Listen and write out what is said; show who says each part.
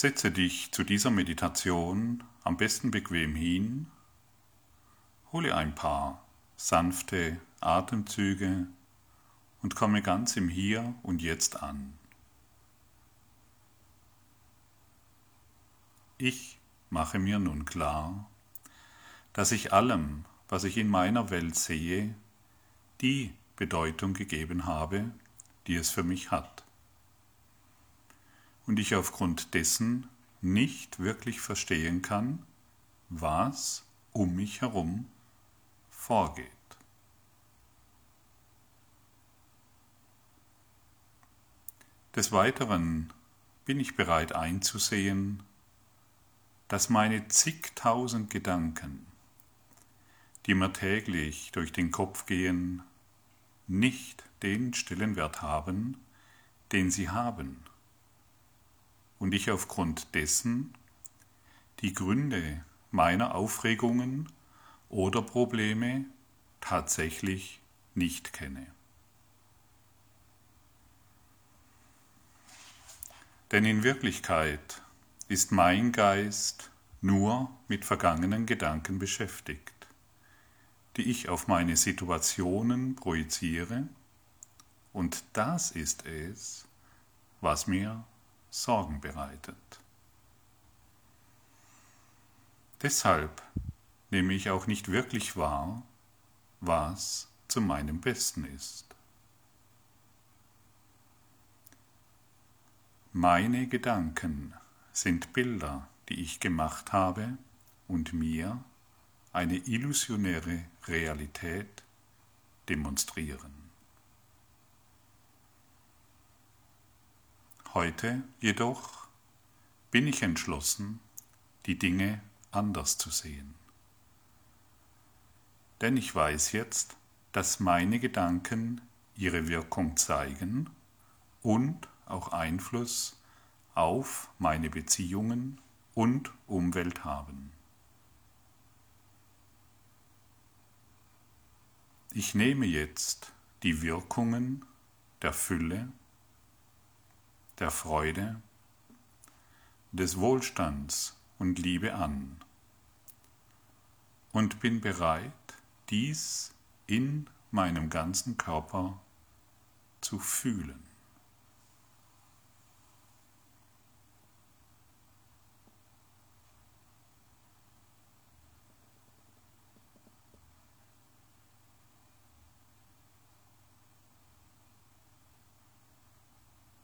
Speaker 1: Setze dich zu dieser Meditation am besten bequem hin, hole ein paar sanfte Atemzüge und komme ganz im Hier und Jetzt an. Ich mache mir nun klar, dass ich allem, was ich in meiner Welt sehe, die Bedeutung gegeben habe, die es für mich hat. Und ich aufgrund dessen nicht wirklich verstehen kann, was um mich herum vorgeht. Des Weiteren bin ich bereit einzusehen, dass meine zigtausend Gedanken, die mir täglich durch den Kopf gehen, nicht den Stellenwert haben, den sie haben, und ich aufgrund dessen die Gründe meiner Aufregungen oder Probleme tatsächlich nicht kenne. Denn in Wirklichkeit ist mein Geist nur mit vergangenen Gedanken beschäftigt, die ich auf meine Situationen projiziere, und das ist es, was mir Sorgen bereitet. Deshalb nehme ich auch nicht wirklich wahr, was zu meinem Besten ist. Meine Gedanken sind Bilder, die ich gemacht habe und mir eine illusionäre Realität demonstrieren. Heute jedoch bin ich entschlossen, die Dinge anders zu sehen. Denn ich weiß jetzt, dass meine Gedanken ihre Wirkung zeigen und auch Einfluss auf meine Beziehungen und Umwelt haben. Ich nehme jetzt die Wirkungen der Fülle, der Freude, des Wohlstands und Liebe an und bin bereit, dies in meinem ganzen Körper zu fühlen.